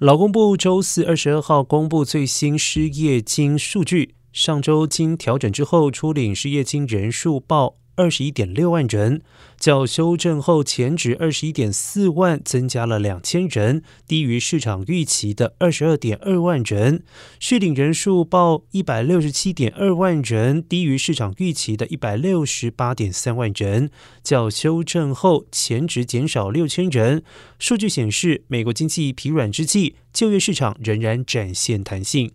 劳工部周四二十二号公布最新失业金数据，上周经调整之后，初领失业金人数报二十一点六万人，较修正后前值二十一点四万增加了两千人，低于市场预期的二十二点二万人。续领人数报一百六十七点二万人，低于市场预期的一百六十八点三万人，较修正后前值减少六千人。数据显示，美国经济疲软之际，就业市场仍然展现弹性。